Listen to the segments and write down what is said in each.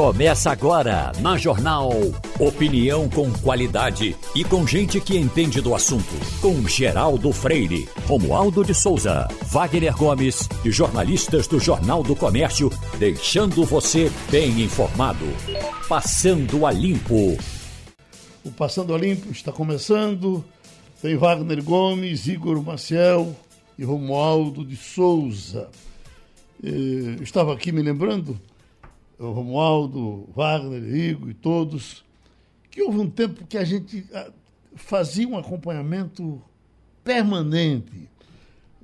Começa agora na Jornal. Opinião com qualidade e com gente que entende do assunto. Com Geraldo Freire, Romualdo de Souza, Wagner Gomes e jornalistas do Jornal do Comércio, deixando você bem informado. Passando a Limpo. O Passando a Limpo está começando. Tem Wagner Gomes, Igor Maciel e Romualdo de Souza. Eh, estava aqui me lembrando Romualdo, Wagner, Igor e todos, que houve um tempo que a gente ah, fazia um acompanhamento permanente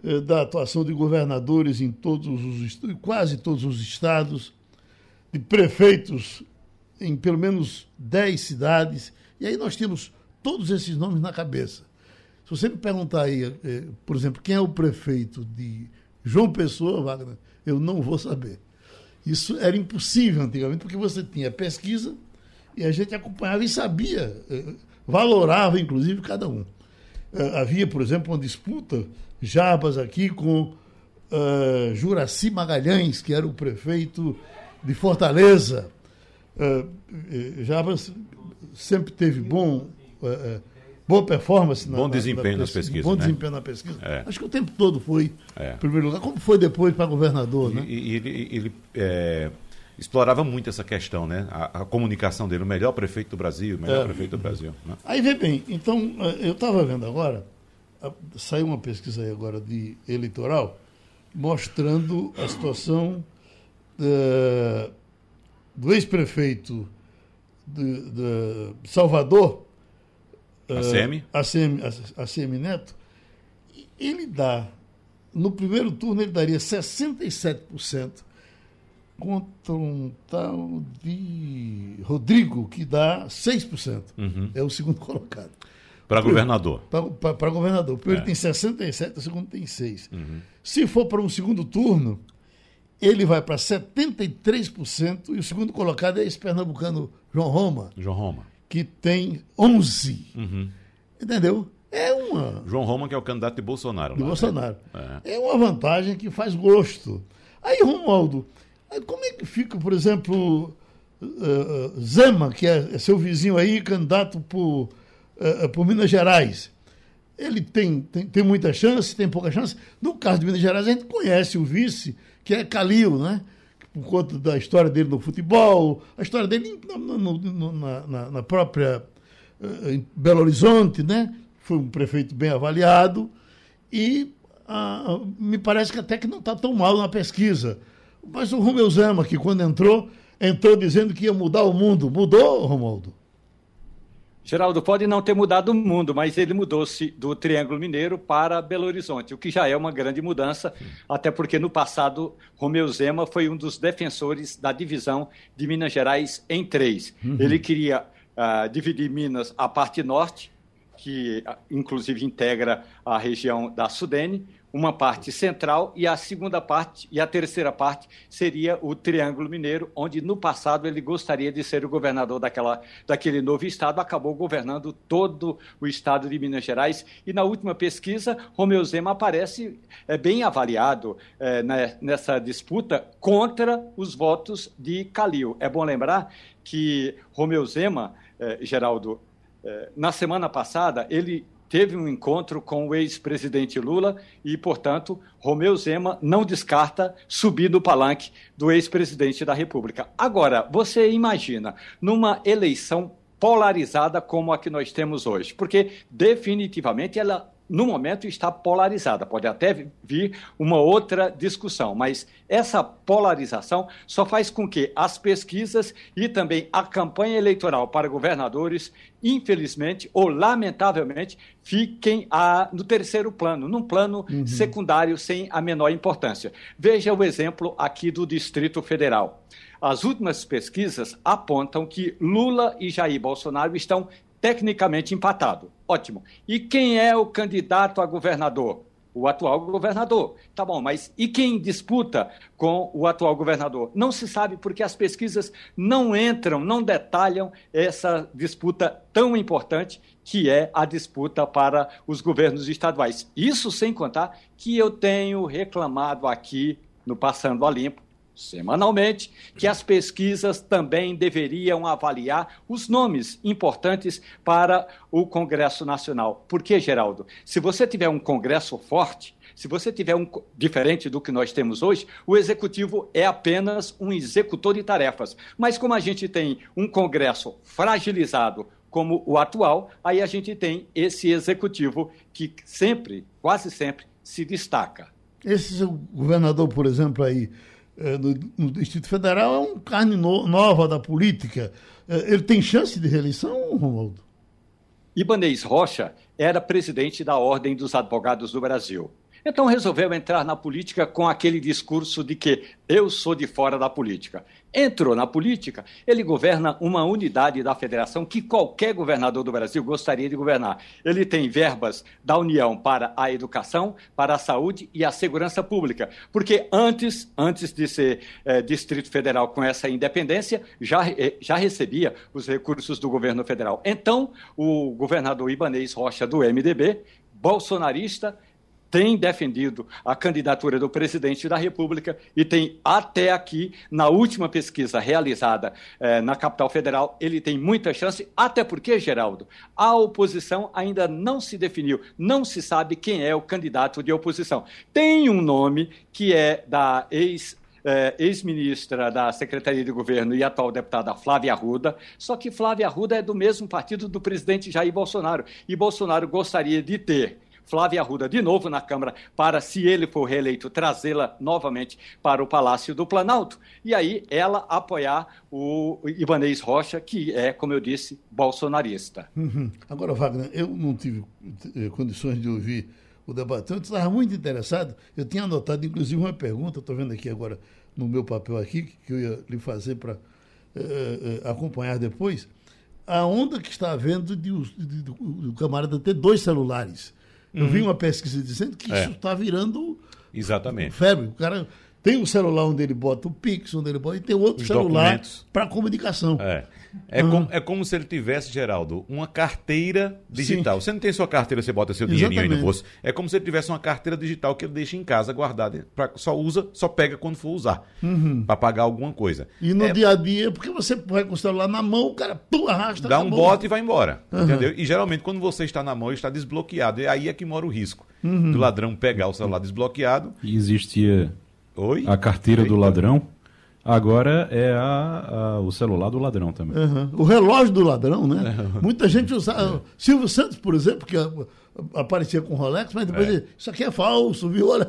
eh, da atuação de governadores em todos os quase todos os estados, de prefeitos em pelo menos 10 cidades, e aí nós temos todos esses nomes na cabeça. Se você me perguntar aí, eh, por exemplo, quem é o prefeito de João Pessoa, Wagner, eu não vou saber. Isso era impossível antigamente, porque você tinha pesquisa e a gente acompanhava e sabia, eh, valorava inclusive cada um. Eh, havia, por exemplo, uma disputa, Jabas aqui com uh, Juraci Magalhães, que era o prefeito de Fortaleza. Uh, Jabas sempre teve bom. Uh, boa performance. Na, bom desempenho na, nas pesquisas. Bom né? desempenho na pesquisa. É. Acho que o tempo todo foi é. em primeiro lugar. Como foi depois para governador, e, né? E, ele, ele é, explorava muito essa questão, né? A, a, comunicação dele, o melhor prefeito do Brasil, o melhor é. prefeito do Brasil. Né? Aí vê bem, então, eu estava vendo agora, saiu uma pesquisa aí agora de eleitoral, mostrando a situação uh, do ex-prefeito de, de Salvador, ACM? Uh, ACM, ACM Neto, ele dá, no primeiro turno, ele daria 67% contra um tal de Rodrigo, que dá 6%. Uhum. É o segundo colocado. Para governador. Para governador. O primeiro é. tem 67, o segundo tem 6. Uhum. Se for para um segundo turno, ele vai para 73% e o segundo colocado é esse pernambucano João Roma. João Roma que tem 11. Uhum. Entendeu? É uma. João Roma, que é o candidato de Bolsonaro. De lá, né? Bolsonaro. Né? É. é. uma vantagem que faz gosto. Aí, Romualdo, como é que fica, por exemplo, uh, Zema, que é, é, seu vizinho aí, candidato por, uh, por Minas Gerais? Ele tem, tem, tem muita chance, tem pouca chance. No caso de Minas Gerais, a gente conhece o vice, que é Calil, né? Por conta da história dele no futebol, a história dele no, no, no, na, na, própria uh, em Belo Horizonte, né? Foi um prefeito bem avaliado e uh, me parece que até que não está tão mal na pesquisa. Mas o Romeu Zema, que quando entrou, entrou dizendo que ia mudar o mundo. Mudou, Romualdo? Geraldo, pode não ter mudado o mundo, mas ele mudou-se do Triângulo Mineiro para Belo Horizonte, o que já é uma grande mudança, até porque no passado Romeu Zema foi um dos defensores da divisão de Minas Gerais em três. Uhum. Ele queria uh, dividir Minas a parte norte, que uh, inclusive integra a região da Sudene, uma parte central e a segunda parte e a terceira parte seria o Triângulo Mineiro, onde no passado ele gostaria de ser o governador daquela, daquele novo estado, acabou governando todo o estado de Minas Gerais e na última pesquisa Romeu Zema aparece é, bem avaliado é, né, nessa disputa contra os votos de Calil. É bom lembrar que Romeu Zema, é, Geraldo, é, na semana passada ele teve um encontro com o ex-presidente Lula e, portanto, Romeu Zema não descarta subir no palanque do ex-presidente da República. Agora, você imagina, numa eleição polarizada como a que nós temos hoje, porque definitivamente ela no momento está polarizada. Pode até vir uma outra discussão, mas essa polarização só faz com que as pesquisas e também a campanha eleitoral para governadores, infelizmente ou lamentavelmente, fiquem a, no terceiro plano, num plano uhum. secundário sem a menor importância. Veja o exemplo aqui do Distrito Federal. As últimas pesquisas apontam que Lula e Jair Bolsonaro estão tecnicamente empatado. Ótimo. E quem é o candidato a governador? O atual governador. Tá bom, mas e quem disputa com o atual governador? Não se sabe porque as pesquisas não entram, não detalham essa disputa tão importante que é a disputa para os governos estaduais. Isso sem contar que eu tenho reclamado aqui no Passando a Limpo semanalmente, que as pesquisas também deveriam avaliar os nomes importantes para o Congresso Nacional. Por que, Geraldo? Se você tiver um Congresso forte, se você tiver um diferente do que nós temos hoje, o executivo é apenas um executor de tarefas. Mas como a gente tem um Congresso fragilizado como o atual, aí a gente tem esse executivo que sempre, quase sempre, se destaca. Esse governador, por exemplo, aí no, no, Distrito Federal é um carne no, nova da política. Eh, ele tem chance de reeleição, Romualdo? Ibanez Rocha era presidente da Ordem dos Advogados do Brasil. Então resolveu entrar na política com aquele discurso de que eu sou de fora da política. Entrou na política, ele governa uma unidade da federação que qualquer governador do Brasil gostaria de governar. Ele tem verbas da União para a educação, para a saúde e a segurança pública. Porque antes, antes de ser é, Distrito Federal com essa independência, já, é, já recebia os recursos do governo federal. Então, o governador Ibanês Rocha, do MDB, bolsonarista, tem defendido a candidatura do presidente da República e tem até aqui, na última pesquisa realizada eh, na capital federal, ele tem muita chance, até porque, Geraldo, a oposição ainda não se definiu, não se sabe quem é o candidato de oposição. Tem um nome que é da ex eh, ex-ministra da Secretaria de Governo e atual deputada Flávia Arruda, só que Flávia Arruda é do mesmo partido do presidente Jair Bolsonaro, e Bolsonaro gostaria de ter Flávia Arruda de novo na Câmara para, se ele for reeleito, trazê-la novamente para o Palácio do Planalto. E aí ela apoiar o Ibanez Rocha, que é, como eu disse, bolsonarista. Uhum. Agora, Wagner, eu não tive eh, condições de ouvir o debate. Eu estava muito interessado. Eu tinha anotado, inclusive, uma pergunta, estou vendo aqui agora no meu papel aqui, que eu ia lhe fazer para eh, eh, acompanhar depois. A onda que está havendo de, de, de, do camarada ter dois celulares. Eu uhum. vi uma pesquisa dizendo que é. isso está virando Exatamente. febre. O cara tem um celular onde ele bota o Pix, onde ele bota, e tem outro Os celular para comunicação. É. É, uhum. como, é como se ele tivesse, Geraldo, uma carteira digital. Sim. Você não tem sua carteira, você bota seu dinheirinho aí no bolso. É como se ele tivesse uma carteira digital que ele deixa em casa guardada. Pra, só usa, só pega quando for usar. Uhum. Para pagar alguma coisa. E no é, dia a dia, porque você vai com o celular na mão, o cara pum, arrasta. Dá um bote e vai embora. Uhum. Entendeu? E geralmente quando você está na mão, ele está desbloqueado. E aí é que mora o risco uhum. do ladrão pegar o celular desbloqueado. E existia Oi? a carteira Eita. do ladrão Agora é a, a, o celular do ladrão também. Uhum. O relógio do ladrão, né? É. Muita gente usa. É. Silvio Santos, por exemplo, que aparecia com Rolex, mas depois é. Ele, isso aqui é falso, viu? Olha,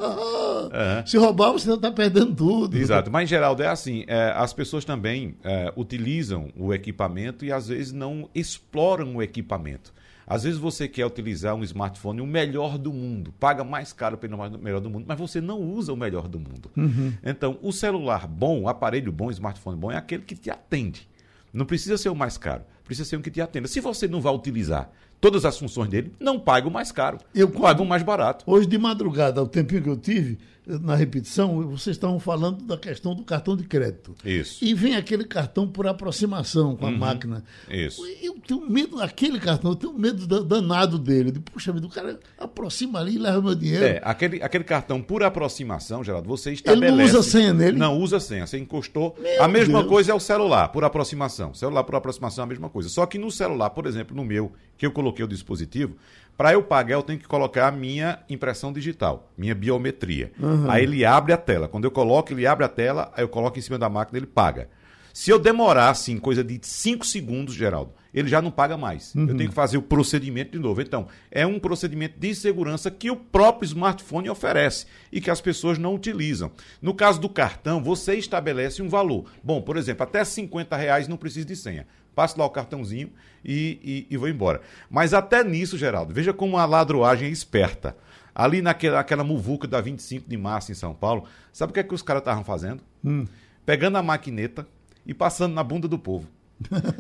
é. se roubar você está perdendo tudo. Exato, mas Geraldo é assim, é, as pessoas também é, utilizam o equipamento e às vezes não exploram o equipamento. Às vezes você quer utilizar um smartphone, o melhor do mundo, paga mais caro pelo melhor do mundo, mas você não usa o melhor do mundo. Uhum. Então, o celular bom, o aparelho bom, o smartphone bom é aquele que te atende. Não precisa ser o mais caro, precisa ser um que te atenda. Se você não vai utilizar todas as funções dele, não paga o mais caro. Eu pago o mais barato. Hoje de madrugada, o tempinho que eu tive, na repetição, vocês estavam falando da questão do cartão de crédito. Isso. E vem aquele cartão por aproximação com a uhum. máquina. Isso. Eu tenho medo daquele cartão, eu tenho medo danado dele. De, Puxa vida, o cara aproxima ali e leva meu dinheiro. É, aquele, aquele cartão por aproximação, Geraldo, você estabelece. Ele não usa senha nele? Não usa senha. Você encostou. Meu a mesma Deus. coisa é o celular, por aproximação. Celular por aproximação é a mesma coisa. Só que no celular, por exemplo, no meu, que eu coloquei o dispositivo, para eu pagar, eu tenho que colocar a minha impressão digital, minha biometria. Uhum. Aí ele abre a tela. Quando eu coloco, ele abre a tela, aí eu coloco em cima da máquina, ele paga. Se eu demorar, assim, coisa de 5 segundos, Geraldo, ele já não paga mais. Uhum. Eu tenho que fazer o procedimento de novo. Então, é um procedimento de segurança que o próprio smartphone oferece e que as pessoas não utilizam. No caso do cartão, você estabelece um valor. Bom, por exemplo, até 50 reais não precisa de senha passo lá o cartãozinho e, e, e vou embora. Mas até nisso, Geraldo, veja como a ladroagem é esperta. Ali naquela, naquela muvuca da 25 de março em São Paulo, sabe o que é que os caras estavam fazendo? Hum. Pegando a maquineta e passando na bunda do povo.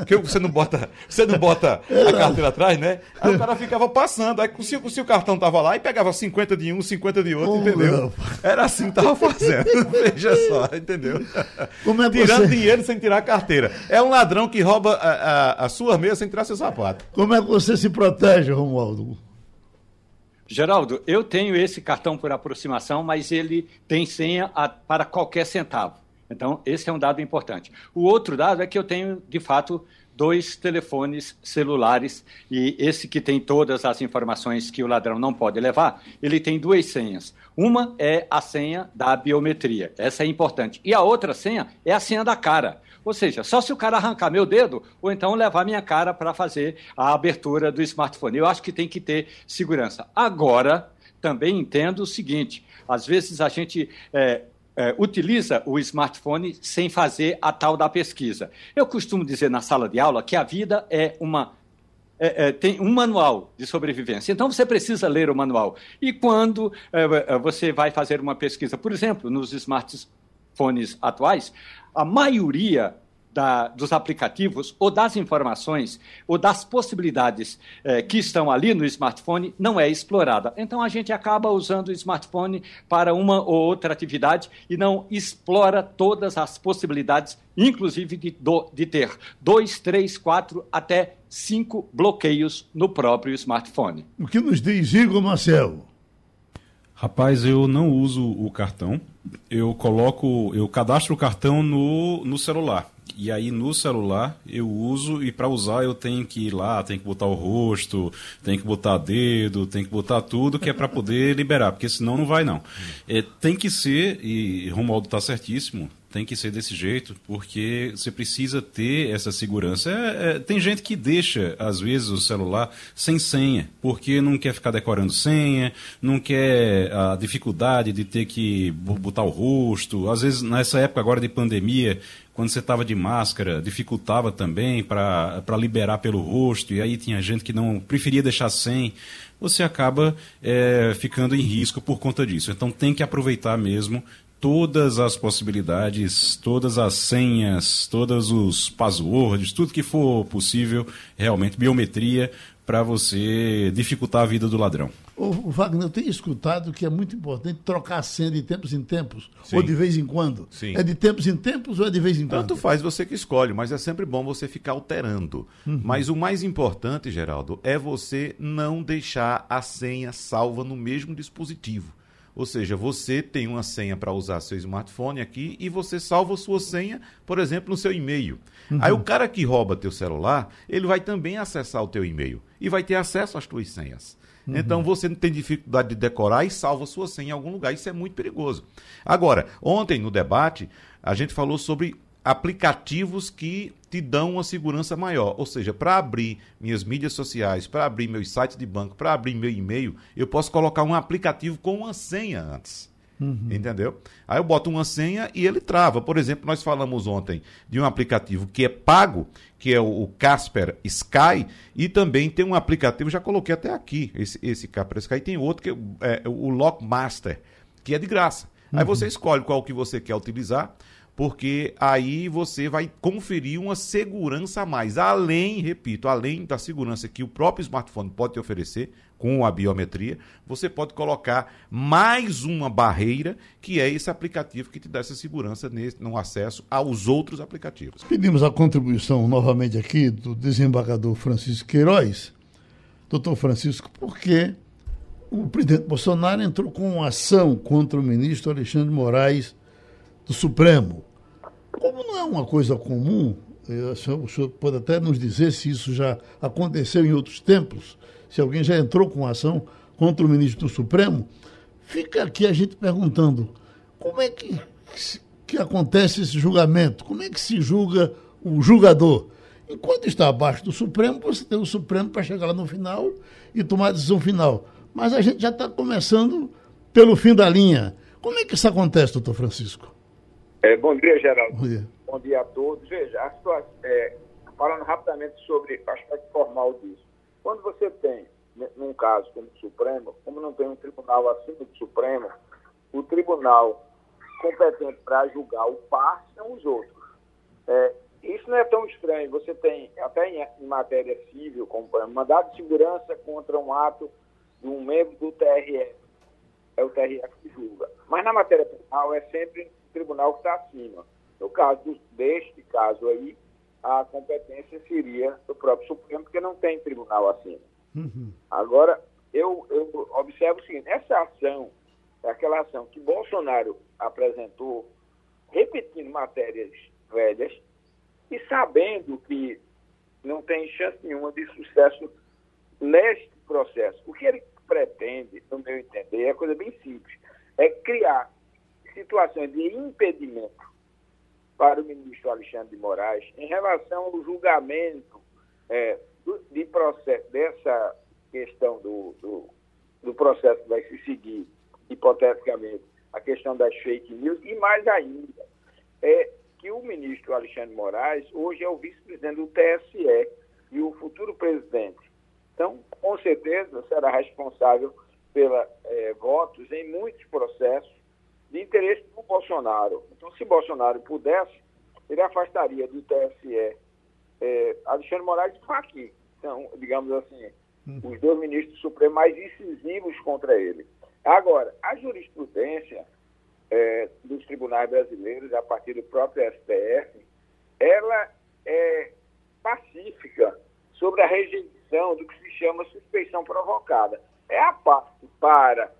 Que você não bota, você não bota a carteira atrás, né? Aí o cara ficava passando. Aí se, se o cartão tava lá e pegava 50 de um, 50 de outro, oh, entendeu? Não. Era assim que tava fazendo. Veja só, entendeu? É Tirando você... dinheiro sem tirar a carteira. É um ladrão que rouba a, a, a sua mesa sem tirar seu sapato. Como é que você se protege, Romualdo? Geraldo, eu tenho esse cartão por aproximação, mas ele tem senha a, para qualquer centavo. Então, esse é um dado importante. O outro dado é que eu tenho, de fato, dois telefones celulares e esse que tem todas as informações que o ladrão não pode levar, ele tem duas senhas. Uma é a senha da biometria, essa é importante. E a outra senha é a senha da cara. Ou seja, só se o cara arrancar meu dedo ou então levar minha cara para fazer a abertura do smartphone. Eu acho que tem que ter segurança. Agora, também entendo o seguinte: às vezes a gente é, é, utiliza o smartphone sem fazer a tal da pesquisa. Eu costumo dizer na sala de aula que a vida é uma é, é, tem um manual de sobrevivência. Então você precisa ler o manual. E quando é, é você vai fazer uma pesquisa, por exemplo, nos smartphones atuais, a maioria da, dos aplicativos ou das informações ou das possibilidades eh, que estão ali no smartphone não é explorada. Então a gente acaba usando o smartphone para uma ou outra atividade e não explora todas as possibilidades, inclusive de, do, de ter dois, três, quatro, até cinco bloqueios no próprio smartphone. O que nos diz Igor Marcel? Rapaz, eu não uso o cartão. Eu coloco, eu cadastro o cartão no, no celular. E aí no celular eu uso e para usar eu tenho que ir lá, tenho que botar o rosto, tenho que botar dedo, tenho que botar tudo que é para poder liberar, porque senão não vai não. É, tem que ser, e Romualdo está certíssimo, tem que ser desse jeito, porque você precisa ter essa segurança. É, é, tem gente que deixa, às vezes, o celular sem senha, porque não quer ficar decorando senha, não quer a dificuldade de ter que botar o rosto. Às vezes, nessa época agora de pandemia, quando você estava de máscara, dificultava também para liberar pelo rosto, e aí tinha gente que não preferia deixar sem. Você acaba é, ficando em risco por conta disso. Então tem que aproveitar mesmo todas as possibilidades, todas as senhas, todos os passwords, tudo que for possível, realmente, biometria, para você dificultar a vida do ladrão. O Wagner, eu tenho escutado que é muito importante trocar a senha de tempos em tempos, Sim. ou de vez em quando. Sim. É de tempos em tempos ou é de vez em quando? Tanto faz você que escolhe, mas é sempre bom você ficar alterando. Uhum. Mas o mais importante, Geraldo, é você não deixar a senha salva no mesmo dispositivo. Ou seja, você tem uma senha para usar seu smartphone aqui e você salva sua senha, por exemplo, no seu e-mail. Uhum. Aí o cara que rouba teu celular, ele vai também acessar o teu e-mail e vai ter acesso às tuas senhas. Uhum. Então você não tem dificuldade de decorar e salva sua senha em algum lugar. Isso é muito perigoso. Agora, ontem no debate, a gente falou sobre aplicativos que te dão uma segurança maior. Ou seja, para abrir minhas mídias sociais, para abrir meus sites de banco, para abrir meu e-mail, eu posso colocar um aplicativo com uma senha antes. Uhum. Entendeu? Aí eu boto uma senha e ele trava. Por exemplo, nós falamos ontem de um aplicativo que é pago, que é o Casper Sky, e também tem um aplicativo, já coloquei até aqui, esse, esse Casper Sky, tem outro que é, é o Lockmaster, que é de graça. Uhum. Aí você escolhe qual que você quer utilizar porque aí você vai conferir uma segurança a mais. Além, repito, além da segurança que o próprio smartphone pode te oferecer com a biometria, você pode colocar mais uma barreira, que é esse aplicativo que te dá essa segurança nesse, no acesso aos outros aplicativos. Pedimos a contribuição novamente aqui do desembargador Francisco Queiroz. Doutor Francisco, por que o presidente Bolsonaro entrou com uma ação contra o ministro Alexandre Moraes do Supremo. Como não é uma coisa comum, o senhor, o senhor pode até nos dizer se isso já aconteceu em outros tempos, se alguém já entrou com ação contra o ministro do Supremo, fica aqui a gente perguntando como é que, que acontece esse julgamento, como é que se julga o julgador. Enquanto está abaixo do Supremo, você tem o Supremo para chegar lá no final e tomar a decisão final. Mas a gente já está começando pelo fim da linha. Como é que isso acontece, doutor Francisco? É, bom dia, Geraldo. Bom dia. Bom dia a todos. Veja, a situação, é, falando rapidamente sobre o aspecto formal disso. Quando você tem, num caso como o Supremo, como não tem um tribunal acima do Supremo, o tribunal competente para julgar o par são os outros. É, isso não é tão estranho. Você tem, até em, em matéria civil, como mandado de segurança contra um ato de um membro do TRF. É o TRF que julga. Mas na matéria penal é sempre tribunal que está acima. No caso deste caso aí, a competência seria do próprio Supremo, porque não tem tribunal acima. Uhum. Agora, eu, eu observo o seguinte: essa ação, é aquela ação que Bolsonaro apresentou repetindo matérias velhas e sabendo que não tem chance nenhuma de sucesso neste processo. O que ele pretende, no meu entender, é coisa bem simples, é criar situações de impedimento para o ministro Alexandre de Moraes em relação ao julgamento é, do, de processo, dessa questão do, do, do processo que vai se seguir, hipoteticamente, a questão das fake news, e mais ainda, é que o ministro Alexandre Moraes hoje é o vice-presidente do TSE e o futuro presidente. Então, com certeza, será responsável pelos é, votos em muitos processos de interesse do Bolsonaro. Então, se Bolsonaro pudesse, ele afastaria do TSE é, Alexandre Moraes e Fachin. Então, digamos assim, hum. os dois ministros supremos mais decisivos contra ele. Agora, a jurisprudência é, dos tribunais brasileiros, a partir do próprio STF, ela é pacífica sobre a rejeição do que se chama suspeição provocada. É a parte para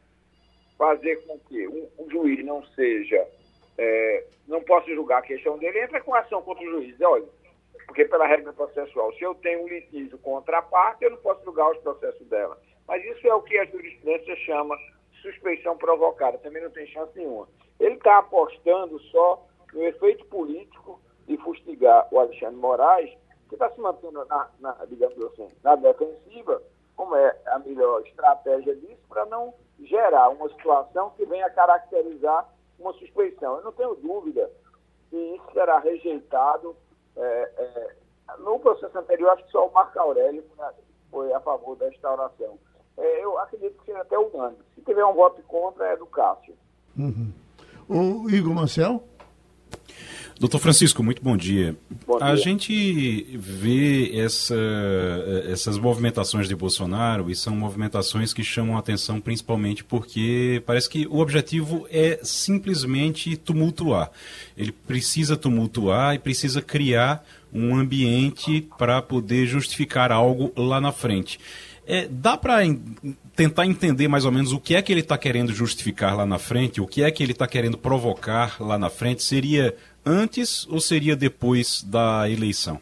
fazer com que um, um juiz não seja, é, não possa julgar a questão dele, entra com ação contra o juiz. Olha, porque pela regra processual, se eu tenho um litígio contra a parte, eu não posso julgar os processos dela. Mas isso é o que a jurisprudência chama suspeição provocada, também não tem chance nenhuma. Ele está apostando só no efeito político de fustigar o Alexandre Moraes, que está se mantendo, na, na, digamos assim, na defensiva, como é a melhor estratégia disso, para não gerar uma situação que venha caracterizar uma suspeição. Eu não tenho dúvida que isso será rejeitado. É, é, no processo anterior, acho que só o Marco Aurélio foi a favor da restauração. É, eu acredito que seja até unânime. Se tiver um voto contra, é do Cássio. Uhum. O Igor Marcel? Doutor Francisco, muito bom dia. bom dia. A gente vê essa, essas movimentações de Bolsonaro e são movimentações que chamam a atenção principalmente porque parece que o objetivo é simplesmente tumultuar. Ele precisa tumultuar e precisa criar um ambiente para poder justificar algo lá na frente. É, dá para tentar entender mais ou menos o que é que ele está querendo justificar lá na frente, o que é que ele está querendo provocar lá na frente? Seria antes ou seria depois da eleição?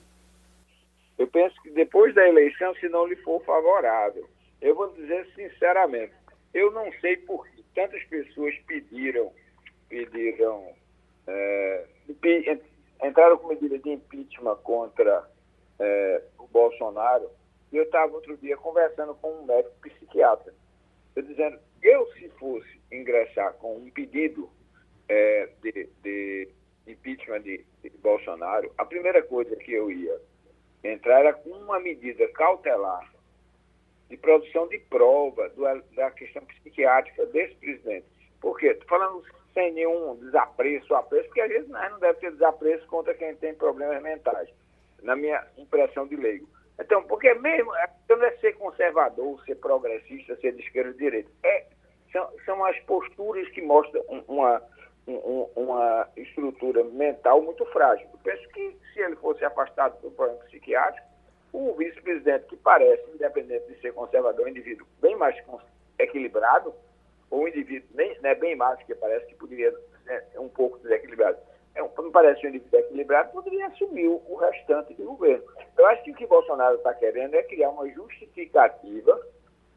Eu penso que depois da eleição, se não lhe for favorável. Eu vou dizer sinceramente, eu não sei por que tantas pessoas pediram, pediram, é, entraram com medida de impeachment contra é, o Bolsonaro. Eu estava outro dia conversando com um médico psiquiatra, eu dizendo, eu se fosse ingressar com um pedido é, de, de impeachment de, de Bolsonaro, a primeira coisa que eu ia entrar era com uma medida cautelar de produção de prova do, da questão psiquiátrica desse presidente. Por quê? Estou falando sem nenhum desapreço, apreço, porque às vezes não deve ter desapreço contra quem tem problemas mentais, na minha impressão de leigo. Então, porque mesmo, não é ser conservador, ser progressista, ser de esquerda ou de direita, é, são, são as posturas que mostram uma, um, uma estrutura mental muito frágil. Eu penso que se ele fosse afastado do problema psiquiátrico, o vice-presidente, que parece, independente de ser conservador, um indivíduo bem mais equilibrado, ou um indivíduo nem, né, bem mais, que parece que poderia ser um pouco desequilibrado, é, parece um indivíduo equilibrado, poderia assumir o restante do governo. Eu acho que o que Bolsonaro está querendo é criar uma justificativa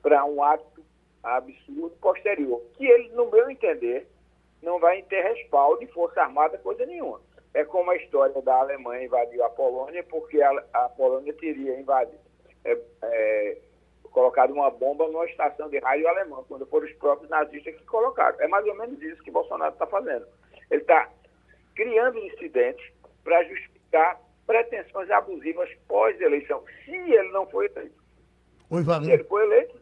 para um ato absurdo posterior, que ele, no meu entender, não vai ter respaldo de força armada, coisa nenhuma. É como a história da Alemanha invadiu a Polônia, porque a, a Polônia teria invadido, é, é, colocado uma bomba numa estação de rádio alemã, quando foram os próprios nazistas que colocaram. É mais ou menos isso que Bolsonaro está fazendo. Ele está criando incidentes para justificar pretensões abusivas pós-eleição, se ele não foi eleito. Oi, Se ele foi eleito,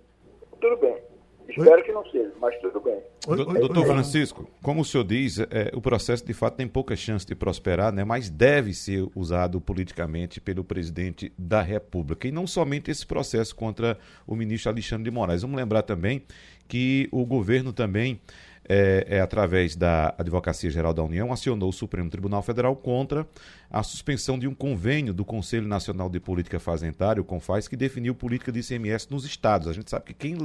tudo bem. Espero que não seja, mas tudo bem. Doutor Francisco, como o senhor diz, é, o processo de fato tem pouca chance de prosperar, né, mas deve ser usado politicamente pelo presidente da República. E não somente esse processo contra o ministro Alexandre de Moraes. Vamos lembrar também que o governo também é, é, através da Advocacia Geral da União, acionou o Supremo Tribunal Federal contra a suspensão de um convênio do Conselho Nacional de Política Fazendária, o CONFAS, que definiu política de ICMS nos estados. A gente sabe que quem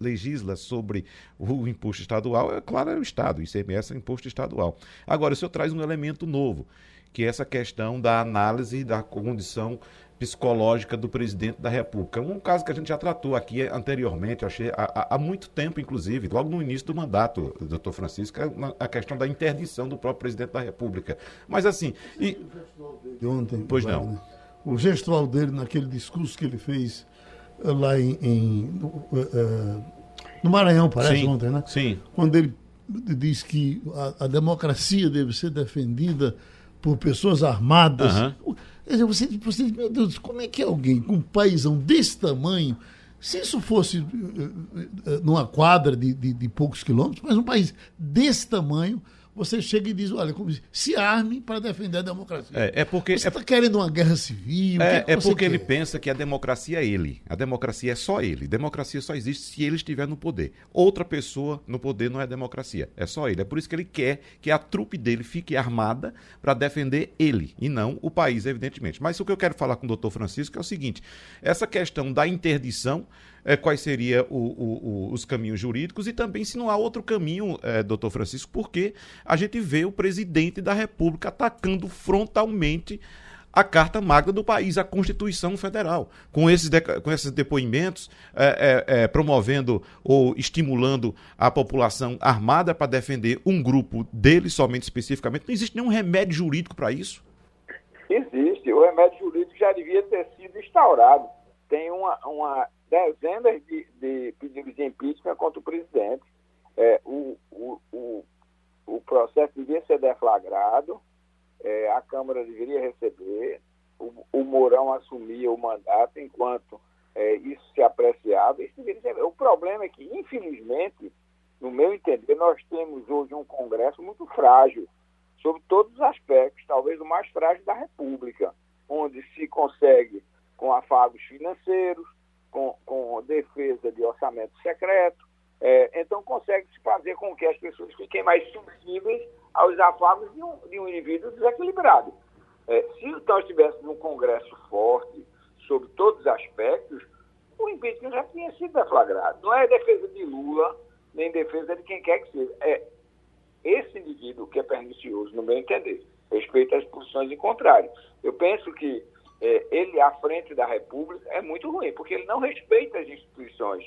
legisla sobre o imposto estadual, é claro, é o Estado. O ICMS é imposto estadual. Agora, o senhor traz um elemento novo, que é essa questão da análise da condição psicológica do presidente da República. Um caso que a gente já tratou aqui anteriormente, achei há, há muito tempo, inclusive, logo no início do mandato, doutor Francisco, é a questão da interdição do próprio presidente da República. Mas assim. E... De ontem. Pois não. Né? O gestual dele naquele discurso que ele fez eh, lá em. em no, uh, no Maranhão, parece sim, ontem, né? Sim. Quando ele diz que a, a democracia deve ser defendida por pessoas armadas. Uhum. Você, você, meu Deus, como é que alguém com um paísão desse tamanho, se isso fosse uh, uh, numa quadra de, de, de poucos quilômetros, mas um país desse tamanho, você chega e diz, olha, como se arme para defender a democracia. É, é porque você está é, querendo uma guerra civil. É, que é, é porque quer? ele pensa que a democracia é ele. A democracia é só ele. Democracia só existe se ele estiver no poder. Outra pessoa no poder não é democracia. É só ele. É por isso que ele quer que a trupe dele fique armada para defender ele e não o país, evidentemente. Mas o que eu quero falar com o doutor Francisco é o seguinte: essa questão da interdição é, quais seriam os caminhos jurídicos e também se não há outro caminho, é, doutor Francisco, porque a gente vê o presidente da República atacando frontalmente a Carta Magna do país, a Constituição Federal. Com esses, com esses depoimentos, é, é, é, promovendo ou estimulando a população armada para defender um grupo dele somente especificamente. Não existe nenhum remédio jurídico para isso? Existe. O remédio jurídico já devia ter sido instaurado. Tem uma, uma dezenas de, de pedidos de impeachment contra o presidente. É, o, o, o, o, processo devia ser deflagrado, é, a Câmara deveria receber, o, o Mourão assumia o mandato enquanto é, isso se apreciava. Isso ser, o problema é que, infelizmente, no meu entender, nós temos hoje um Congresso muito frágil, sobre todos os aspectos, talvez o mais frágil da República, onde se consegue, com afagos financeiros, com, com defesa de orçamento secreto. É, então, consegue-se fazer com que as pessoas fiquem mais sensíveis aos afagos de um, de um indivíduo desequilibrado. É, se nós tivéssemos um Congresso forte sobre todos os aspectos, o impeachment já tinha sido deflagrado. Não é defesa de Lula, nem defesa de quem quer que seja. É esse indivíduo que é pernicioso, no meu entender, respeito às posições em contrário. Eu penso que é, ele à frente da República é muito ruim, porque ele não respeita as instituições.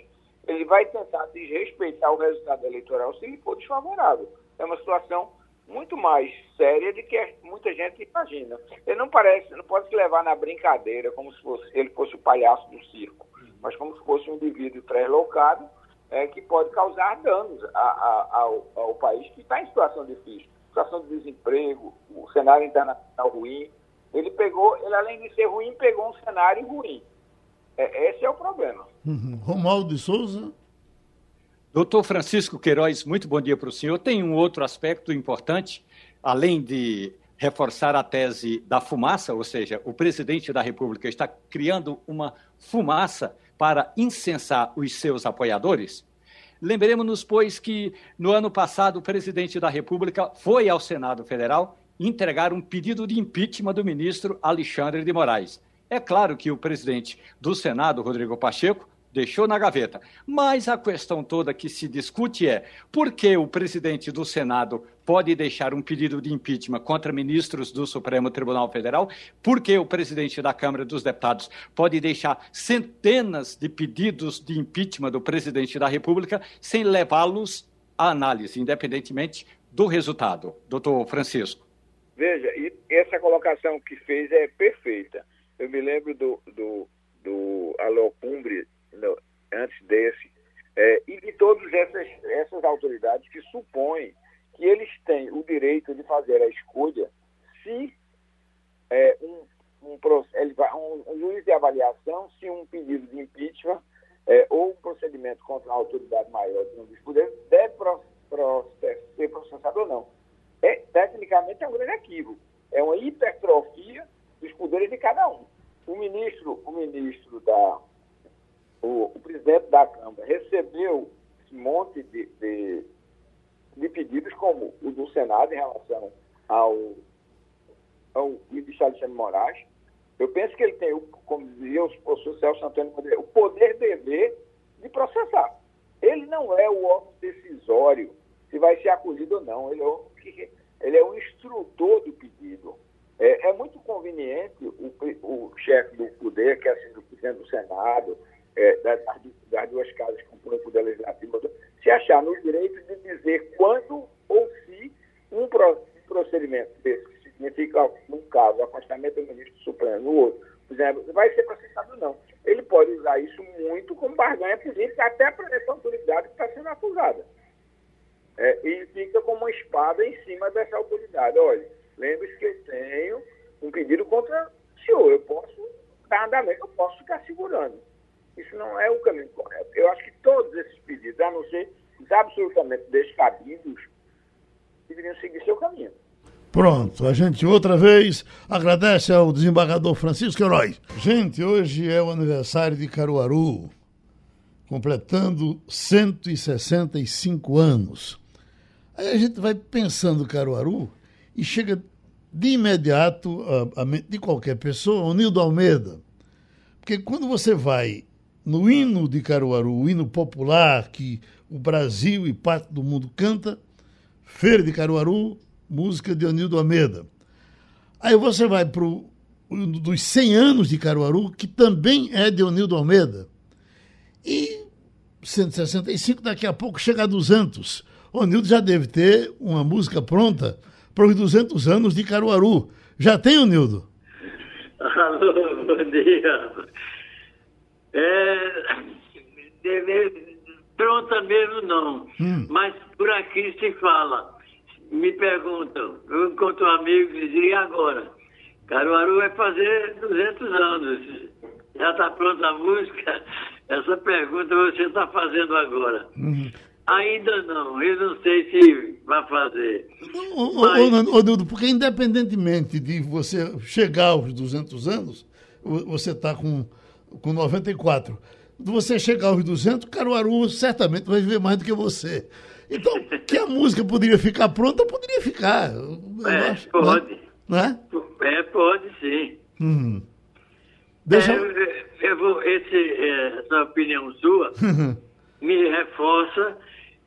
Ele vai tentar desrespeitar o resultado eleitoral se ele for desfavorável. É uma situação muito mais séria do que muita gente imagina. Ele não parece, não pode se levar na brincadeira como se fosse, ele fosse o palhaço do circo, mas como se fosse um indivíduo translocado é, que pode causar danos a, a, ao, ao país que está em situação difícil, situação de desemprego, o cenário internacional ruim, ele pegou, ele além de ser ruim, pegou um cenário ruim. É, esse é o problema. Uhum. Romualdo de Souza. Doutor Francisco Queiroz, muito bom dia para o senhor. Tem um outro aspecto importante, além de reforçar a tese da fumaça, ou seja, o presidente da República está criando uma fumaça para incensar os seus apoiadores. Lembremos-nos, pois, que no ano passado o presidente da República foi ao Senado Federal entregar um pedido de impeachment do ministro Alexandre de Moraes. É claro que o presidente do Senado, Rodrigo Pacheco, deixou na gaveta. Mas a questão toda que se discute é por que o presidente do Senado pode deixar um pedido de impeachment contra ministros do Supremo Tribunal Federal? Por que o presidente da Câmara dos Deputados pode deixar centenas de pedidos de impeachment do presidente da República sem levá-los à análise, independentemente do resultado? Doutor Francisco. Veja, e essa colocação que fez é perfeita. Eu me lembro do, do, do Alocumbre, antes desse, é, e de todas essas, essas autoridades que supõem que eles têm o direito de fazer a escolha se é, um, um, um, um, juiz de avaliação, se um pedido de impeachment é, ou um procedimento contra a autoridade maior de um dos poderes deve pro, pro, ser processado ou não é, tecnicamente é um grande equívoco. É uma hipertrofia dos poderes de cada um. O ministro, o ministro da. O, o presidente da Câmara recebeu esse monte de, de, de pedidos como o do Senado em relação ao, ao ministro Alexandre Moraes. Eu penso que ele tem, como dizia o professor Celso Antônio o poder dever de processar. Ele não é o órgão decisório se vai ser acolhido ou não. Ele é o, ele é o instrutor do pedido. É, é muito conveniente o, o chefe do poder, que é assim, presidente do Senado, é, das, das, duas casas que compõem o Poder Legislativo, se achar no direito de dizer quando ou se um, procedimento desse, que significa, num caso, o afastamento do ministro Supremo, no outro, por exemplo, vai ser processado ou não. Ele pode usar isso muito como barganha política, até para essa autoridade que está sendo acusada. É, e fica como uma espada em cima dessa autoridade. Olha, Lembre-se que eu tenho um pedido contra o senhor. Eu posso dar andamento, eu posso ficar segurando. Isso não é o caminho correto. Eu acho que todos esses pedidos, a não ser os absolutamente descabidos, deveriam seguir seu caminho. Pronto, a gente outra vez agradece ao desembargador Francisco Herói. Gente, hoje é o aniversário de Caruaru, completando 165 anos. Aí a gente vai pensando Caruaru e chega de imediato a, a mente de qualquer pessoa, o Nildo Almeida. Porque quando você vai no hino de Caruaru, o hino popular que o Brasil e parte do mundo canta, Feira de Caruaru, música de Onildo Almeida. Aí você vai para o dos 100 anos de Caruaru, que também é de Onildo Almeida. E 165, daqui a pouco chega a 200. O Onildo já deve ter uma música pronta para os 200 anos de Caruaru. Já tem, o Nildo? Alô, bom dia. É, deve, pronta mesmo não, hum. mas por aqui se fala. Me perguntam, eu encontro amigos e digo, e agora? Caruaru vai fazer 200 anos. Já está pronta a música? Essa pergunta você está fazendo agora. Uhum. Ainda não, eu não sei se vai fazer. Ô, Mas... ô, ô, porque independentemente de você chegar aos 200 anos, você está com, com 94. De você chegar aos 200, Caruaru certamente vai viver mais do que você. Então, que a música poderia ficar pronta, poderia ficar. É, acho, né? pode. Né? É, pode sim. Hum. Deixa... É, eu vou, esse, é, essa opinião sua me reforça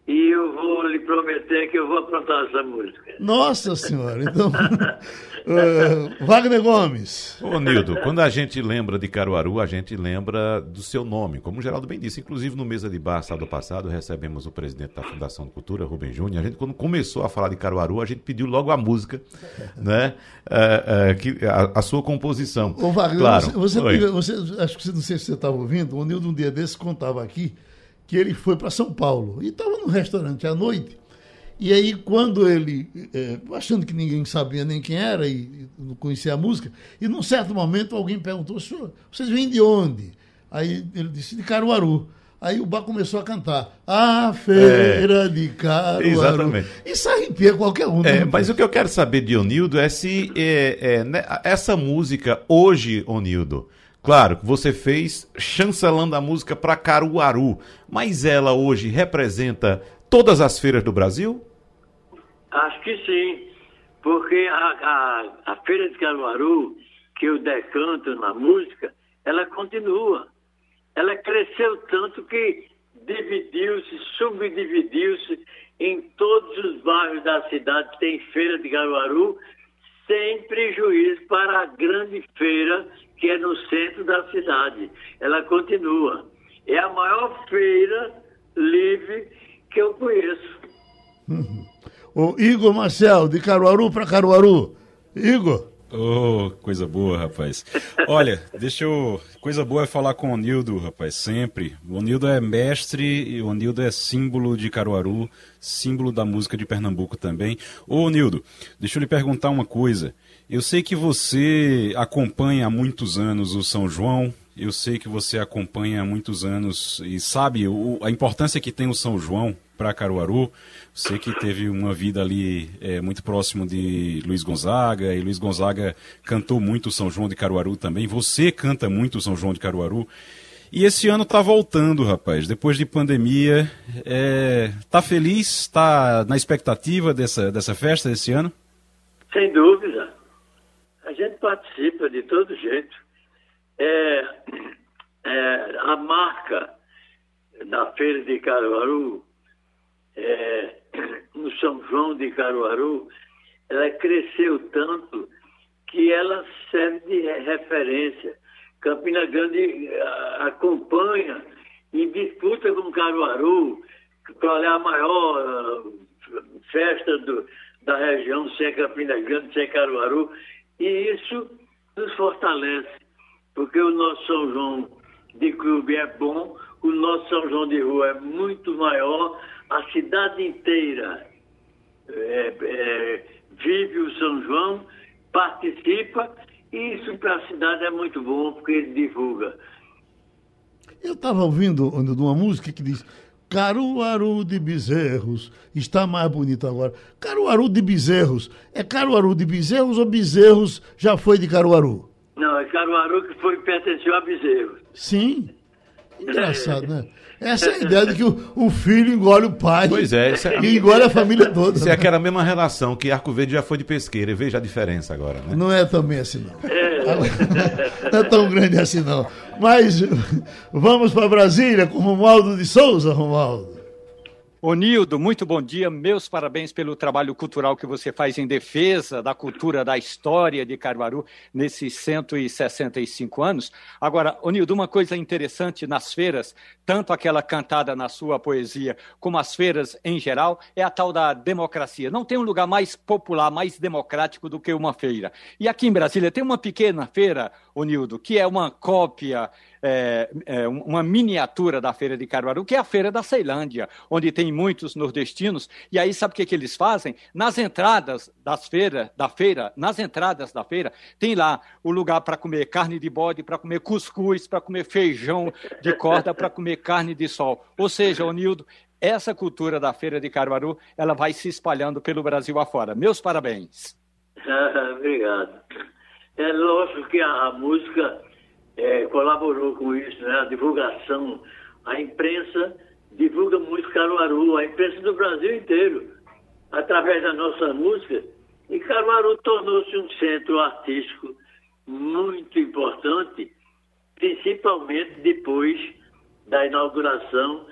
e eu vou lhe prometer que eu vou aprontar essa música. Nossa Senhora! Então, uh, Wagner Gomes. Ô Nildo, quando a gente lembra de Caruaru, a gente lembra do seu nome, como o Geraldo bem disse. Inclusive, no Mesa de Bar, sábado passado, recebemos o presidente da Fundação de Cultura, Rubem Júnior. A gente, quando começou a falar de Caruaru, a gente pediu logo a música, né? Uh, uh, que, a, a, sua composição. Ô Wagner, claro. você, você, você, acho que não sei se você estava ouvindo, o Nildo um dia desse contava aqui que ele foi para São Paulo e estava no restaurante à noite. E aí, quando ele, é, achando que ninguém sabia nem quem era e, não conhecia a música, e num certo momento alguém perguntou: vocês vêm de onde? Aí ele disse: de Caruaru. Aí o bar começou a cantar A Feira é, de Caruaru. Exatamente. Isso arrepia qualquer um. É, mas o que eu quero saber de Onildo é se é, é, né, essa música hoje, Onildo, Claro você fez chancelando a música para Caruaru, mas ela hoje representa todas as feiras do Brasil? Acho que sim, porque a, a, a Feira de Caruaru, que eu decanto na música, ela continua. Ela cresceu tanto que dividiu-se, subdividiu-se em todos os bairros da cidade, tem Feira de Caruaru, sem prejuízo para a grande feira que é no centro da cidade. Ela continua. É a maior feira livre que eu conheço. O Igor Marcel, de Caruaru para Caruaru. Igor. Oh, coisa boa, rapaz. Olha, deixa eu. Coisa boa é falar com o Nildo, rapaz, sempre. O Nildo é mestre e o Nildo é símbolo de Caruaru, símbolo da música de Pernambuco também. Ô, Nildo, deixa eu lhe perguntar uma coisa. Eu sei que você acompanha há muitos anos o São João, eu sei que você acompanha há muitos anos e sabe o, a importância que tem o São João para Caruaru. Você que teve uma vida ali é, muito próximo de Luiz Gonzaga, e Luiz Gonzaga cantou muito o São João de Caruaru também. Você canta muito o São João de Caruaru. E esse ano tá voltando, rapaz. Depois de pandemia, é... tá feliz? Tá na expectativa dessa, dessa festa esse ano? Sem dúvida. Gente participa de todo jeito. É, é, a marca da Feira de Caruaru, é, no São João de Caruaru, ela cresceu tanto que ela serve de referência. Campina Grande eh, acompanha e disputa com Caruaru qual é a maior eh, festa do, da região, se é Campina Grande, se é Caruaru, e isso nos fortalece, porque o nosso São João de clube é bom, o nosso São João de rua é muito maior, a cidade inteira é, é, vive o São João, participa, e isso para a cidade é muito bom, porque ele divulga. Eu estava ouvindo uma música que diz Caruaru de Bezerros está mais bonito agora. Caruaru de Bezerros. É Caruaru de Bezerros ou Bezerros já foi de Caruaru? Não, é Caruaru que foi pertenceu a Bezerros. Sim. Engraçado, né? Essa é a ideia de que o, o filho engole o pai. Pois é, isso é... E engole a família toda. Isso é aquela mesma relação que Arco Verde já foi de pesqueira. E veja a diferença agora, né? Não é também assim, não. É. Não é tão grande assim, não. Mas vamos para Brasília com Romualdo de Souza, Romualdo. Onildo, muito bom dia. Meus parabéns pelo trabalho cultural que você faz em defesa da cultura, da história de Caruaru nesses 165 anos. Agora, Onildo, uma coisa interessante nas feiras, tanto aquela cantada na sua poesia, como as feiras em geral, é a tal da democracia. Não tem um lugar mais popular, mais democrático do que uma feira. E aqui em Brasília tem uma pequena feira, Onildo, que é uma cópia é, é, uma miniatura da Feira de Caruaru, que é a Feira da Ceilândia, onde tem muitos nordestinos. E aí, sabe o que, que eles fazem? Nas entradas das feiras, da feira, nas entradas da feira, tem lá o lugar para comer carne de bode, para comer cuscuz, para comer feijão de corda, para comer carne de sol. Ou seja, Onildo, essa cultura da Feira de Caruaru, ela vai se espalhando pelo Brasil afora. Meus parabéns. Obrigado. É lógico que a música é, colaborou com isso, né? a divulgação. A imprensa divulga muito Caruaru, a imprensa do Brasil inteiro, através da nossa música. E Caruaru tornou-se um centro artístico muito importante, principalmente depois da inauguração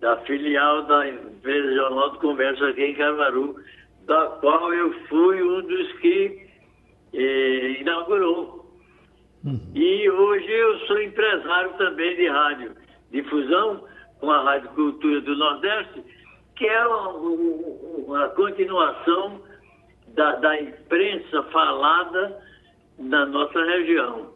da filial da Empresa Jornal do Comércio aqui em Caruaru, da qual eu fui um dos que eh, inaugurou. Uhum. E hoje eu sou empresário também de rádio difusão, com a Rádio Cultura do Nordeste, que é uma, continuação da, da imprensa falada na nossa região.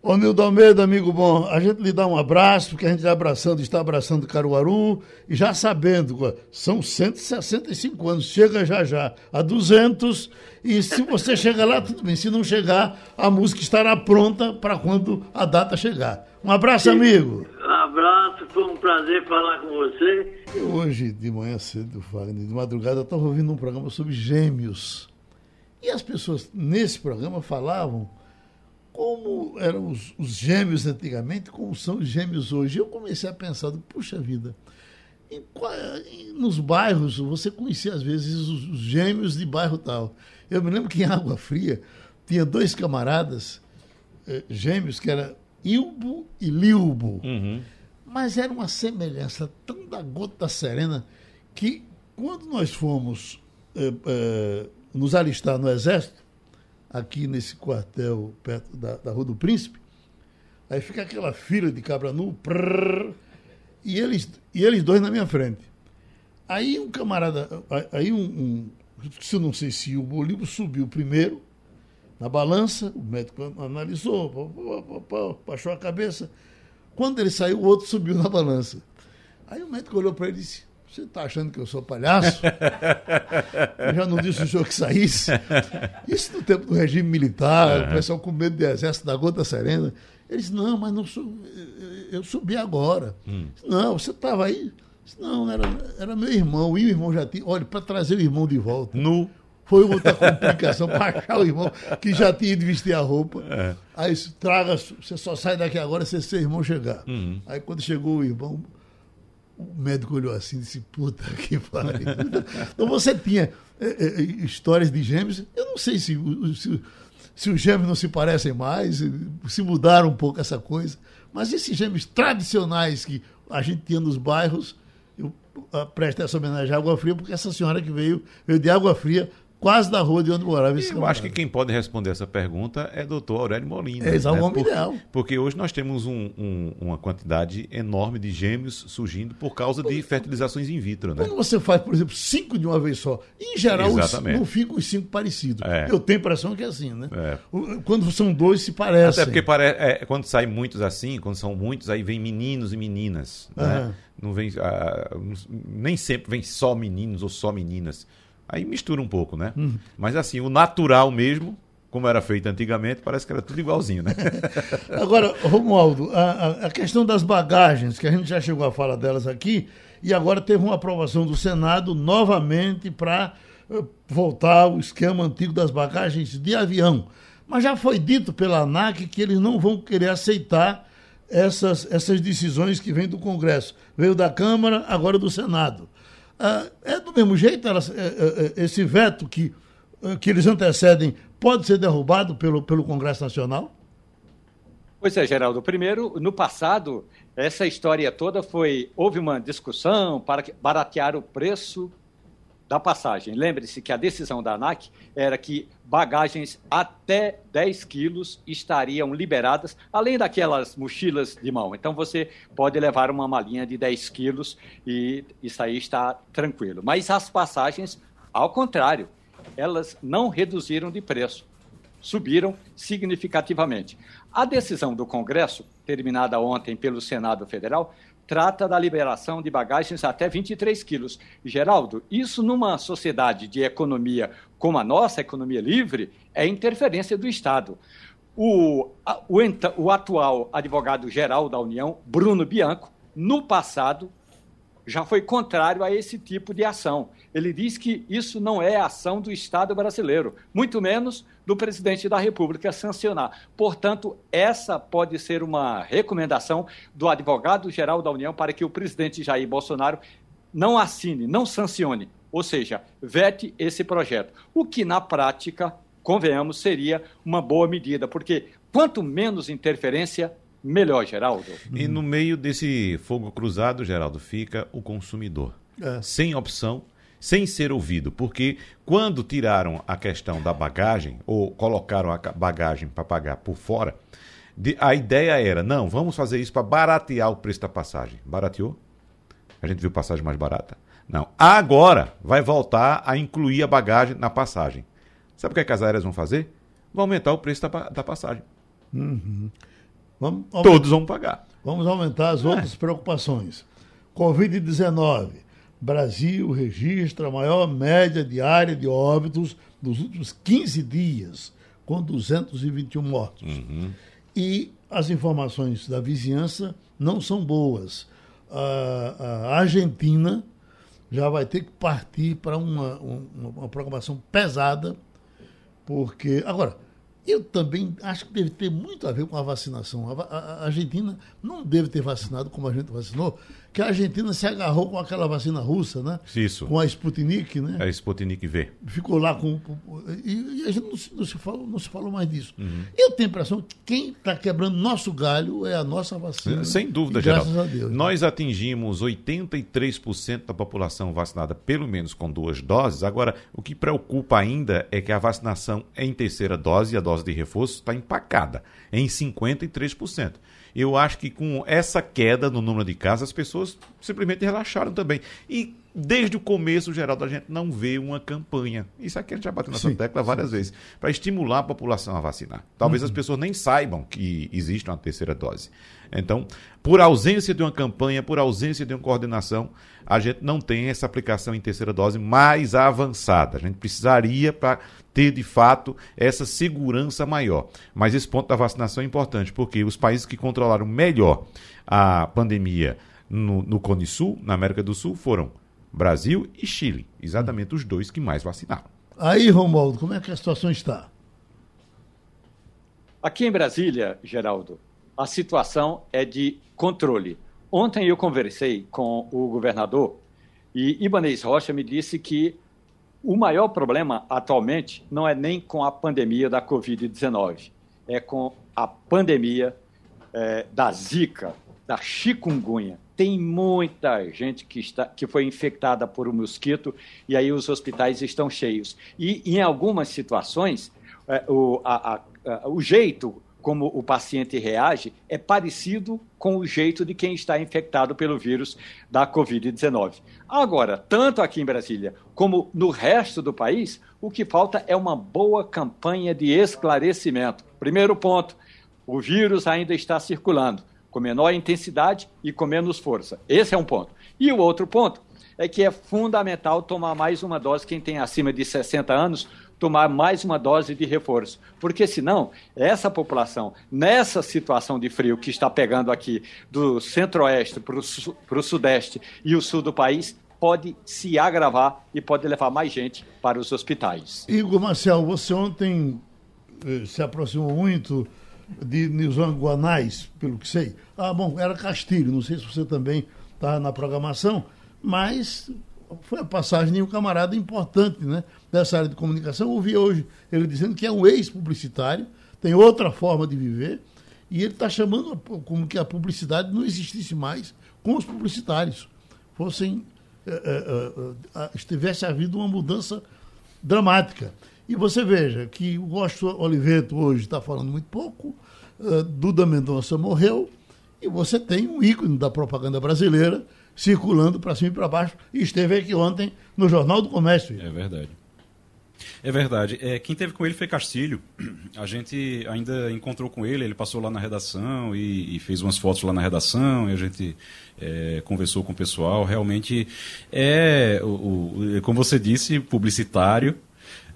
Ô Nildo Almeida, amigo bom, a gente lhe dá um abraço, porque a gente está abraçando, está abraçando Caruaru, e já sabendo, são 165 anos, chega já já a 200, e se você chegar lá, tudo bem, se não chegar, a música estará pronta para quando a data chegar. Um abraço, amigo. Um abraço, foi um prazer falar com você. Hoje, de manhã cedo, Wagner, de madrugada, eu estava ouvindo um programa sobre gêmeos. E as pessoas nesse programa falavam como eram os, os, gêmeos antigamente, como são os gêmeos hoje. Eu comecei a pensar, puxa vida, em, em, nos bairros você conhecia às vezes os, os, gêmeos de bairro tal. Eu me lembro que em Água Fria tinha dois camaradas eh, gêmeos que era Ilbo e Lilbo. Uhum. Mas era uma semelhança tão da gota serena que quando nós fomos eh, eh, nos alistar no exército, aqui nesse quartel perto da, da Rua do Príncipe. Aí fica aquela fila de cabra nu, prrr, e, eles, e eles dois na minha frente. Aí um camarada, aí um, um se eu não sei se o Bolívar subiu primeiro na balança, o médico analisou, baixou a cabeça. Quando ele saiu, o outro subiu na balança. Aí o médico olhou para ele e disse: você está achando que eu sou palhaço? eu já não disse o senhor que saísse. Isso no tempo do regime militar, uhum. o pessoal com medo de exército da gota serena. Ele disse, não, mas não sou, eu subi agora. Hum. Não, você estava aí? Disse, não, era, era meu irmão. E o irmão já tinha. Olha, para trazer o irmão de volta. Nu. Foi outra complicação para achar o irmão que já tinha ido vestir a roupa. É. Aí traga, você só sai daqui agora se seu irmão chegar. Uhum. Aí quando chegou o irmão, o médico olhou assim e disse, puta que pariu. então você tinha é, é, histórias de gêmeos, eu não sei se, se, se os gêmeos não se parecem mais, se mudaram um pouco essa coisa, mas esses gêmeos tradicionais que a gente tinha nos bairros, eu presto essa homenagem à Água Fria, porque essa senhora que veio, veio de Água Fria, quase da rua de onde morava esse Eu acho que quem pode responder essa pergunta é o doutor Aurélio Molina. É, né? o porque, ideal. Porque hoje nós temos um, um, uma quantidade enorme de gêmeos surgindo por causa de fertilizações in vitro. Né? Quando você faz, por exemplo, cinco de uma vez só, em geral os, não ficam os cinco parecidos. É. Eu tenho a impressão que é assim, né? É. Quando são dois, se parecem. Até porque pare... É, quando saem muitos assim, quando são muitos, aí vem meninos e meninas. Né? Não vem, ah, nem sempre vem só meninos ou só meninas. Aí mistura um pouco, né? Hum. Mas assim, o natural mesmo, como era feito antigamente, parece que era tudo igualzinho, né? Agora, Romualdo, a, a, questão das bagagens, que a gente já chegou a falar delas aqui, e agora teve uma aprovação do Senado novamente para uh, voltar ao esquema antigo das bagagens de avião. Mas já foi dito pela ANAC que eles não vão querer aceitar essas, essas decisões que vêm do Congresso. Veio da Câmara, agora do Senado. Ah, é do mesmo jeito, é, é, é, esse veto que, que eles antecedem pode ser derrubado pelo, pelo Congresso Nacional? Pois é, Geraldo. Primeiro, no passado, essa história toda foi. Houve uma discussão para baratear o preço da passagem. Lembre-se que a decisão da ANAC era que bagagens até 10 quilos estariam liberadas, além daquelas mochilas de mão. Então você pode levar uma malinha de 10 quilos e isso aí está tranquilo. Mas as passagens, ao contrário, elas não reduziram de preço, subiram significativamente. A decisão do Congresso, terminada ontem pelo Senado Federal, trata da liberação de bagagens até 23 quilos. Geraldo, isso numa sociedade de economia como a nossa, economia livre, é interferência do Estado. O, o, o atual advogado-geral da União, Bruno Bianco, no passado, já foi contrário a esse tipo de ação. Ele diz que isso não é ação do Estado brasileiro, muito menos do presidente da República sancionar. Portanto, essa pode ser uma recomendação do advogado-geral da União para que o presidente Jair Bolsonaro não assine, não sancione, ou seja, vete esse projeto. O que, na prática, convenhamos, seria uma boa medida, porque quanto menos interferência, melhor, Geraldo. E no meio desse fogo cruzado, Geraldo, fica o consumidor. É. Sem opção, sem ser ouvido. Porque quando tiraram a questão da bagagem, ou colocaram a bagagem para pagar por fora, a ideia era: não, vamos fazer isso para baratear o preço da passagem. Barateou? A gente viu passagem mais barata? Não. Agora vai voltar a incluir a bagagem na passagem. Sabe o que, é que as aéreas vão fazer? Vão aumentar o preço da, da passagem. Uhum. Vamos, Todos vão pagar. Vamos aumentar as outras é. preocupações. Covid-19. Brasil registra a maior média diária de óbitos dos últimos 15 dias, com 221 mortos. Uhum. E as informações da vizinhança não são boas. A, a Argentina já vai ter que partir para uma, uma, uma programação pesada, porque. Agora, eu também acho que deve ter muito a ver com a vacinação. A, Argentina não deve ter vacinado como a gente vacinou, que a Argentina se agarrou com aquela vacina russa, né? Isso. Com a Sputnik, né? A Sputnik V. Ficou lá com. E, a gente não se, não se, falou, não se falou mais disso. Uhum. Eu tenho a impressão que quem está quebrando nosso galho é a nossa vacina. Sem dúvida, Geraldo. Graças a Deus. Nós atingimos 83% da população vacinada, pelo menos com duas doses. Agora, o que preocupa ainda é que a vacinação em terceira dose, a dose de reforço, está empacada em 53% eu acho que com essa queda no número de casos, as pessoas simplesmente relaxaram também. E desde o começo, Geraldo, a gente não vê uma campanha. Isso aqui a gente já bateu nessa sim, tecla várias sim. vezes. Para estimular a população a vacinar. Talvez uhum. as pessoas nem saibam que existe uma terceira dose. Então, por ausência de uma campanha, por ausência de uma coordenação, a gente não tem essa aplicação em terceira dose mais avançada. A gente precisaria para ter de fato essa segurança maior. Mas esse ponto da vacinação é importante, porque os países que controlaram melhor a pandemia no, no Cone Sul, na América do Sul, foram Brasil e Chile, exatamente os dois que mais vacinaram. Aí, Romualdo, como é que a situação está? Aqui em Brasília, Geraldo, a situação é de controle. Ontem eu conversei com o governador e Ibanez Rocha me disse que o maior problema atualmente não é nem com a pandemia da Covid-19, é com a pandemia é, da Zika, da chikungunya. Tem muita gente que, está, que foi infectada por um mosquito e aí os hospitais estão cheios. E em algumas situações, é, o, a, a, o jeito como o paciente reage é parecido com o jeito de quem está infectado pelo vírus da Covid-19. Agora, tanto aqui em Brasília como no resto do país, o que falta é uma boa campanha de esclarecimento. Primeiro ponto: o vírus ainda está circulando, com menor intensidade e com menos força. Esse é um ponto. E o outro ponto é que é fundamental tomar mais uma dose quem tem acima de 60 anos, tomar mais uma dose de reforço. Porque senão, essa população, nessa situação de frio que está pegando aqui do centro-oeste para o sudeste e o sul do país, pode se agravar e pode levar mais gente para os hospitais. Igor Marcel, você ontem eh, se aproximou muito de Nilson Guanais, pelo que sei. Ah, bom, era Castilho, não sei se você também está na programação, mas foi a passagem de um camarada importante né, dessa área de comunicação. Eu ouvi hoje ele dizendo que é um ex-publicitário, tem outra forma de viver, e ele está chamando como que a publicidade não existisse mais com os publicitários. Fossem. É, é, é, estivesse havido uma mudança dramática. E você veja que o Gosto Oliveto hoje está falando muito pouco, uh, Duda Mendonça morreu, e você tem um ícone da propaganda brasileira circulando para cima e para baixo, e esteve aqui ontem no Jornal do Comércio. É verdade. É verdade. É, quem teve com ele foi Castilho. A gente ainda encontrou com ele, ele passou lá na redação e, e fez umas fotos lá na redação, e a gente é, conversou com o pessoal. Realmente é, o, o, como você disse, publicitário,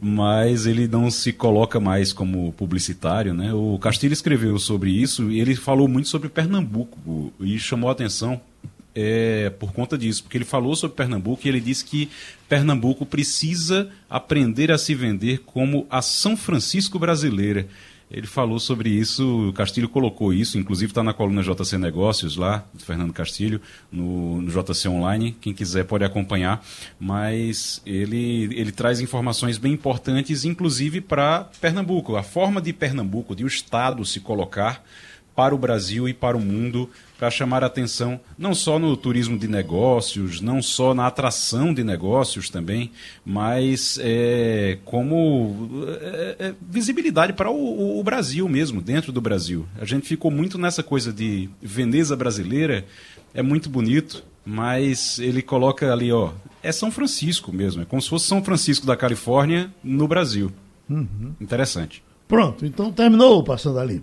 mas ele não se coloca mais como publicitário, né? O Castilho escreveu sobre isso e ele falou muito sobre Pernambuco e chamou a atenção é, por conta disso, porque ele falou sobre Pernambuco e ele disse que Pernambuco precisa aprender a se vender como a São Francisco brasileira. Ele falou sobre isso, o Castilho colocou isso, inclusive está na coluna JC Negócios lá, do Fernando Castilho, no, no, JC Online. Quem quiser pode acompanhar. Mas ele, ele traz informações bem importantes, inclusive para Pernambuco. A forma de Pernambuco, de o Estado se colocar para o Brasil e para o mundo para chamar a atenção não só no turismo de negócios, não só na atração de negócios também, mas é, como é, é, visibilidade para o, o, Brasil mesmo, dentro do Brasil. A gente ficou muito nessa coisa de Veneza brasileira, é muito bonito, mas ele coloca ali, ó, é São Francisco mesmo, é como se fosse São Francisco da Califórnia no Brasil. Uhum. Interessante. Pronto, então terminou o Passando ali.